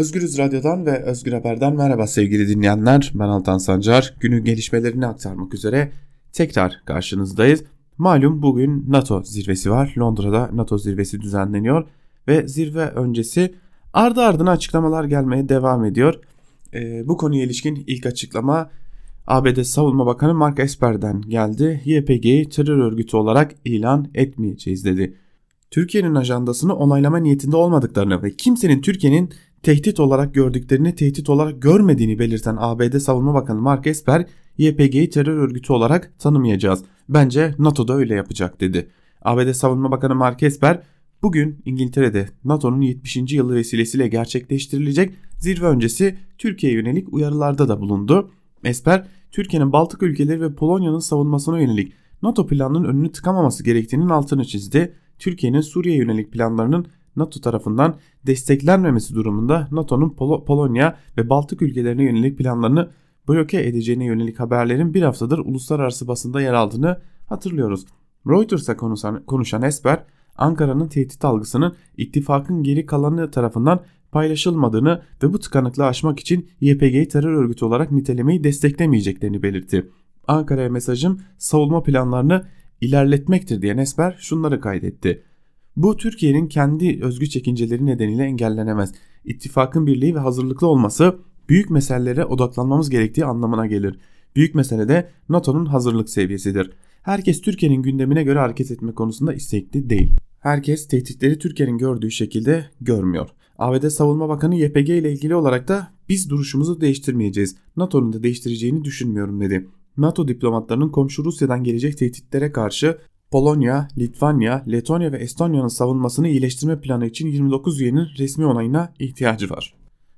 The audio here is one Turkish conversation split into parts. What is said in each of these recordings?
Özgürüz Radyo'dan ve Özgür Haber'den merhaba sevgili dinleyenler. Ben Altan Sancar. Günün gelişmelerini aktarmak üzere tekrar karşınızdayız. Malum bugün NATO zirvesi var. Londra'da NATO zirvesi düzenleniyor ve zirve öncesi ardı ardına açıklamalar gelmeye devam ediyor. Ee, bu konuya ilişkin ilk açıklama ABD Savunma Bakanı Mark Esper'den geldi. YPG'yi terör örgütü olarak ilan etmeyeceğiz dedi. Türkiye'nin ajandasını onaylama niyetinde olmadıklarını ve kimsenin Türkiye'nin tehdit olarak gördüklerini tehdit olarak görmediğini belirten ABD Savunma Bakanı Mark Esper, YPG'yi terör örgütü olarak tanımayacağız. Bence NATO da öyle yapacak dedi. ABD Savunma Bakanı Mark Esper, bugün İngiltere'de NATO'nun 70. yılı vesilesiyle gerçekleştirilecek zirve öncesi Türkiye'ye yönelik uyarılarda da bulundu. Esper, Türkiye'nin Baltık ülkeleri ve Polonya'nın savunmasına yönelik NATO planının önünü tıkamaması gerektiğinin altını çizdi. Türkiye'nin Suriye yönelik planlarının NATO tarafından desteklenmemesi durumunda NATO'nun Pol Polonya ve Baltık ülkelerine yönelik planlarını bloke edeceğine yönelik haberlerin bir haftadır uluslararası basında yer aldığını hatırlıyoruz. Reuters'a konuşan, konuşan Esper, Ankara'nın tehdit algısının ittifakın geri kalanı tarafından paylaşılmadığını ve bu tıkanıklığı aşmak için YPG'yi terör örgütü olarak nitelemeyi desteklemeyeceklerini belirtti. Ankara'ya mesajım savunma planlarını ilerletmektir diyen Esper şunları kaydetti. Bu Türkiye'nin kendi özgü çekinceleri nedeniyle engellenemez. İttifakın birliği ve hazırlıklı olması büyük meselelere odaklanmamız gerektiği anlamına gelir. Büyük mesele de NATO'nun hazırlık seviyesidir. Herkes Türkiye'nin gündemine göre hareket etme konusunda istekli değil. Herkes tehditleri Türkiye'nin gördüğü şekilde görmüyor. ABD Savunma Bakanı YPG ile ilgili olarak da biz duruşumuzu değiştirmeyeceğiz. NATO'nun da değiştireceğini düşünmüyorum dedi. NATO diplomatlarının komşu Rusya'dan gelecek tehditlere karşı Polonya, Litvanya, Letonya ve Estonya'nın savunmasını iyileştirme planı için 29 üyenin resmi onayına ihtiyacı var.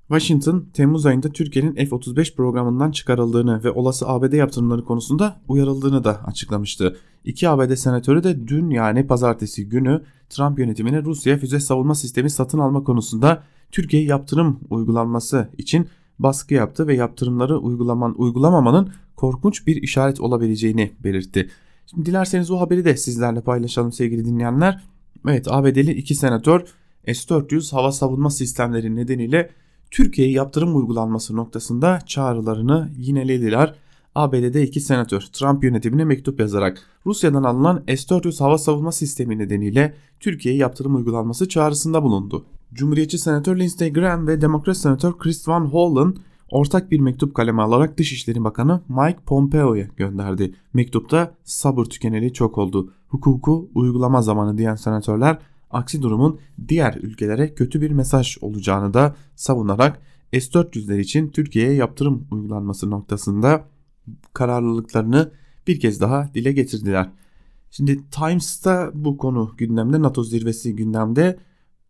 Washington, Temmuz ayında Türkiye'nin F-35 programından çıkarıldığını ve olası ABD yaptırımları konusunda uyarıldığını da açıklamıştı. İki ABD senatörü de dün yani pazartesi günü Trump yönetimine Rusya füze savunma sistemi satın alma konusunda Türkiye yaptırım uygulanması için baskı yaptı ve yaptırımları uygulaman, uygulamamanın korkunç bir işaret olabileceğini belirtti. Şimdi dilerseniz o haberi de sizlerle paylaşalım sevgili dinleyenler. Evet ABD'li iki senatör S-400 hava savunma sistemleri nedeniyle Türkiye'ye yaptırım uygulanması noktasında çağrılarını yinelediler. ABD'de iki senatör Trump yönetimine mektup yazarak Rusya'dan alınan S-400 hava savunma sistemi nedeniyle Türkiye'ye yaptırım uygulanması çağrısında bulundu. Cumhuriyetçi senatör Lindsey Graham ve Demokrat senatör Chris Van Hollen ortak bir mektup kaleme alarak Dışişleri Bakanı Mike Pompeo'ya gönderdi. Mektupta sabır tükeneli çok oldu. Hukuku uygulama zamanı diyen senatörler aksi durumun diğer ülkelere kötü bir mesaj olacağını da savunarak S-400'ler için Türkiye'ye yaptırım uygulanması noktasında kararlılıklarını bir kez daha dile getirdiler. Şimdi Times'ta bu konu gündemde NATO zirvesi gündemde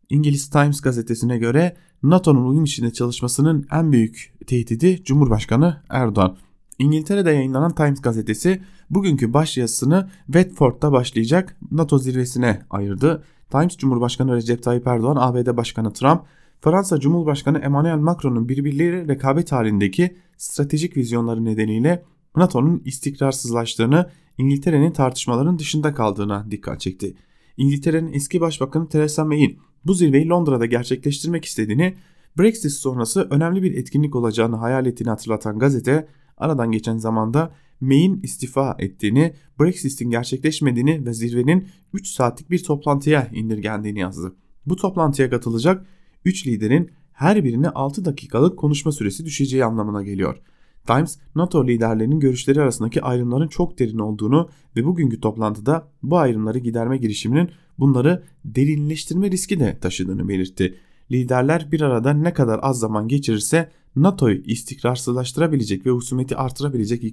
İngiliz Times gazetesine göre NATO'nun uyum içinde çalışmasının en büyük tehdidi Cumhurbaşkanı Erdoğan. İngiltere'de yayınlanan Times gazetesi bugünkü başyazısını Watford'da başlayacak NATO zirvesine ayırdı. Times Cumhurbaşkanı Recep Tayyip Erdoğan, ABD Başkanı Trump, Fransa Cumhurbaşkanı Emmanuel Macron'un birbirleriyle rekabet halindeki stratejik vizyonları nedeniyle NATO'nun istikrarsızlaştığını, İngiltere'nin tartışmaların dışında kaldığına dikkat çekti. İngiltere'nin eski başbakanı Theresa May'in bu zirveyi Londra'da gerçekleştirmek istediğini, Brexit sonrası önemli bir etkinlik olacağını hayal ettiğini hatırlatan gazete, aradan geçen zamanda May'in istifa ettiğini, Brexit'in gerçekleşmediğini ve zirvenin 3 saatlik bir toplantıya indirgendiğini yazdı. Bu toplantıya katılacak 3 liderin her birine 6 dakikalık konuşma süresi düşeceği anlamına geliyor. Times, NATO liderlerinin görüşleri arasındaki ayrımların çok derin olduğunu ve bugünkü toplantıda bu ayrımları giderme girişiminin bunları derinleştirme riski de taşıdığını belirtti. Liderler bir arada ne kadar az zaman geçirirse NATO'yu istikrarsızlaştırabilecek ve husumeti artırabilecek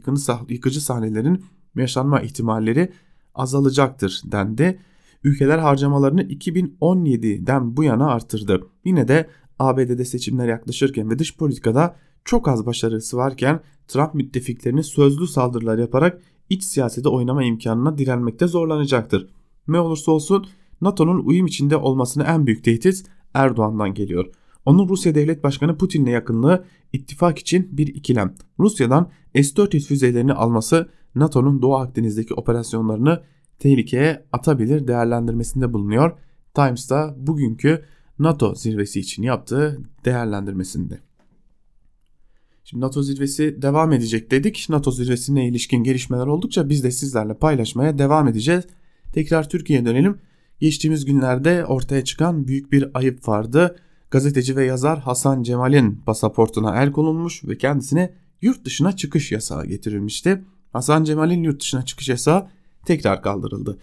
yıkıcı sahnelerin yaşanma ihtimalleri azalacaktır dendi. Ülkeler harcamalarını 2017'den bu yana artırdı. Yine de ABD'de seçimler yaklaşırken ve dış politikada çok az başarısı varken Trump müttefiklerini sözlü saldırılar yaparak iç siyasete oynama imkanına direnmekte zorlanacaktır. Ne olursa olsun NATO'nun uyum içinde olmasını en büyük tehdit Erdoğan'dan geliyor. Onun Rusya Devlet Başkanı Putin'le yakınlığı ittifak için bir ikilem. Rusya'dan S-400 füzelerini alması NATO'nun Doğu Akdeniz'deki operasyonlarını tehlikeye atabilir değerlendirmesinde bulunuyor. Times'ta bugünkü NATO zirvesi için yaptığı değerlendirmesinde. Şimdi NATO zirvesi devam edecek dedik. NATO zirvesine ilişkin gelişmeler oldukça biz de sizlerle paylaşmaya devam edeceğiz. Tekrar Türkiye'ye dönelim. Geçtiğimiz günlerde ortaya çıkan büyük bir ayıp vardı. Gazeteci ve yazar Hasan Cemal'in pasaportuna el konulmuş ve kendisine yurt dışına çıkış yasağı getirilmişti. Hasan Cemal'in yurt dışına çıkış yasağı tekrar kaldırıldı.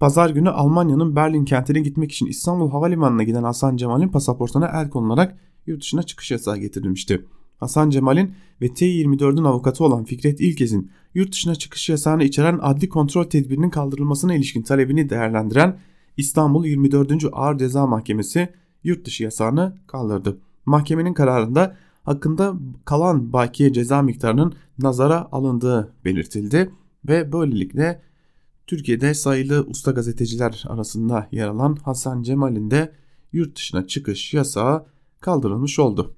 Pazar günü Almanya'nın Berlin kentine gitmek için İstanbul Havalimanı'na giden Hasan Cemal'in pasaportuna el konularak yurt dışına çıkış yasağı getirilmişti. Hasan Cemal'in ve T24'ün avukatı olan Fikret İlkez'in yurt dışına çıkış yasağını içeren adli kontrol tedbirinin kaldırılmasına ilişkin talebini değerlendiren İstanbul 24. Ağır Ceza Mahkemesi yurt dışı yasağını kaldırdı. Mahkemenin kararında hakkında kalan bakiye ceza miktarının nazara alındığı belirtildi ve böylelikle Türkiye'de sayılı usta gazeteciler arasında yer alan Hasan Cemal'in de yurt dışına çıkış yasağı kaldırılmış oldu.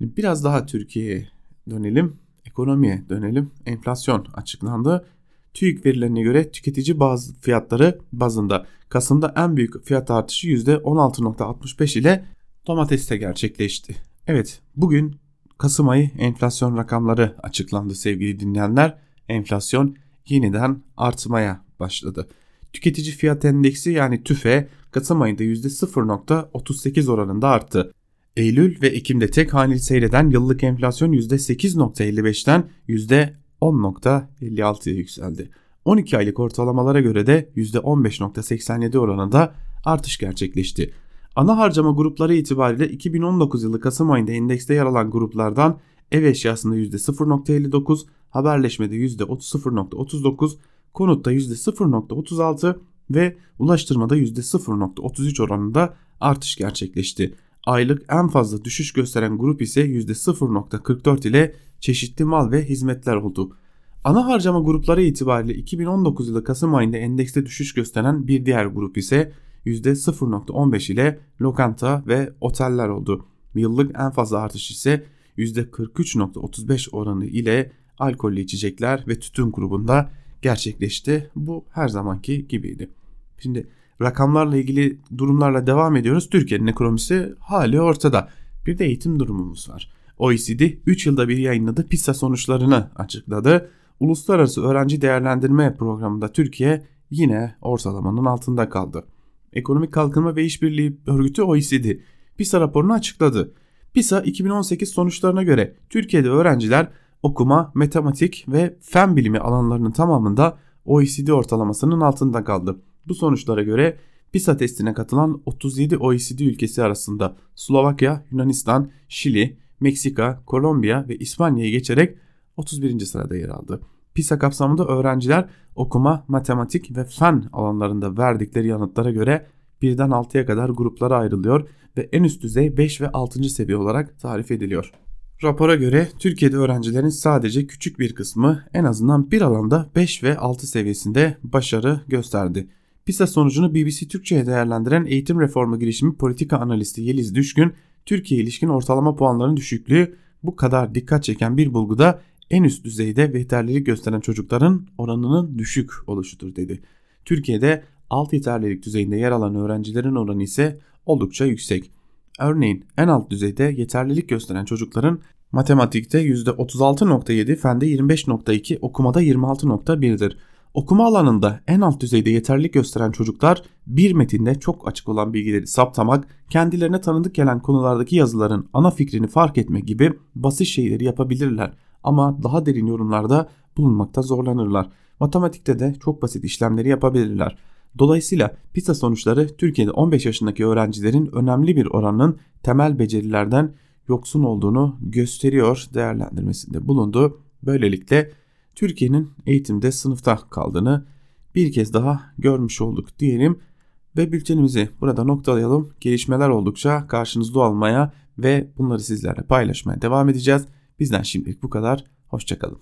Biraz daha Türkiye'ye dönelim, ekonomiye dönelim. Enflasyon açıklandı. TÜİK verilerine göre tüketici bazı fiyatları bazında Kasım'da en büyük fiyat artışı %16.65 ile domateste gerçekleşti. Evet bugün Kasım ayı enflasyon rakamları açıklandı sevgili dinleyenler. Enflasyon yeniden artmaya başladı. Tüketici fiyat endeksi yani TÜFE Kasım ayında %0.38 oranında arttı. Eylül ve Ekim'de tek haneli seyreden yıllık enflasyon %8.55'ten %10.56'ya yükseldi. 12 aylık ortalamalara göre de %15.87 oranında artış gerçekleşti. Ana harcama grupları itibariyle 2019 yılı Kasım ayında endekste yer alan gruplardan ev eşyasında %0.59, haberleşmede %0.39, konutta %0.36 ve ulaştırmada %0.33 oranında artış gerçekleşti. Aylık en fazla düşüş gösteren grup ise %0.44 ile çeşitli mal ve hizmetler oldu. Ana harcama grupları itibariyle 2019 yılı Kasım ayında endekste düşüş gösteren bir diğer grup ise %0.15 ile lokanta ve oteller oldu. Yıllık en fazla artış ise %43.35 oranı ile alkollü içecekler ve tütün grubunda gerçekleşti. Bu her zamanki gibiydi. Şimdi rakamlarla ilgili durumlarla devam ediyoruz. Türkiye'nin ekonomisi hali ortada. Bir de eğitim durumumuz var. OECD 3 yılda bir yayınladığı PISA sonuçlarını açıkladı. Uluslararası Öğrenci Değerlendirme Programı'nda Türkiye yine ortalamanın altında kaldı. Ekonomik Kalkınma ve İşbirliği Örgütü OECD PISA raporunu açıkladı. PISA 2018 sonuçlarına göre Türkiye'de öğrenciler okuma, matematik ve fen bilimi alanlarının tamamında OECD ortalamasının altında kaldı. Bu sonuçlara göre PISA testine katılan 37 OECD ülkesi arasında Slovakya, Yunanistan, Şili, Meksika, Kolombiya ve İspanya'yı geçerek 31. sırada yer aldı. PISA kapsamında öğrenciler okuma, matematik ve fen alanlarında verdikleri yanıtlara göre birden 6'ya kadar gruplara ayrılıyor ve en üst düzey 5 ve 6. seviye olarak tarif ediliyor. Rapora göre Türkiye'de öğrencilerin sadece küçük bir kısmı en azından bir alanda 5 ve 6 seviyesinde başarı gösterdi. PISA sonucunu BBC Türkçe'ye değerlendiren eğitim reformu girişimi politika analisti Yeliz Düşkün, Türkiye ilişkin ortalama puanların düşüklüğü bu kadar dikkat çeken bir bulguda en üst düzeyde yeterlilik gösteren çocukların oranının düşük oluşudur dedi. Türkiye'de alt yeterlilik düzeyinde yer alan öğrencilerin oranı ise oldukça yüksek. Örneğin en alt düzeyde yeterlilik gösteren çocukların matematikte %36.7, fende 25.2, okumada 26.1'dir. Okuma alanında en alt düzeyde yeterlilik gösteren çocuklar bir metinde çok açık olan bilgileri saptamak, kendilerine tanıdık gelen konulardaki yazıların ana fikrini fark etme gibi basit şeyleri yapabilirler ama daha derin yorumlarda bulunmakta zorlanırlar. Matematikte de çok basit işlemleri yapabilirler. Dolayısıyla PISA sonuçları Türkiye'de 15 yaşındaki öğrencilerin önemli bir oranının temel becerilerden yoksun olduğunu gösteriyor değerlendirmesinde bulundu. Böylelikle Türkiye'nin eğitimde sınıfta kaldığını bir kez daha görmüş olduk diyelim ve bültenimizi burada noktalayalım. Gelişmeler oldukça karşınızda olmaya ve bunları sizlerle paylaşmaya devam edeceğiz. Bizden şimdilik bu kadar. Hoşçakalın.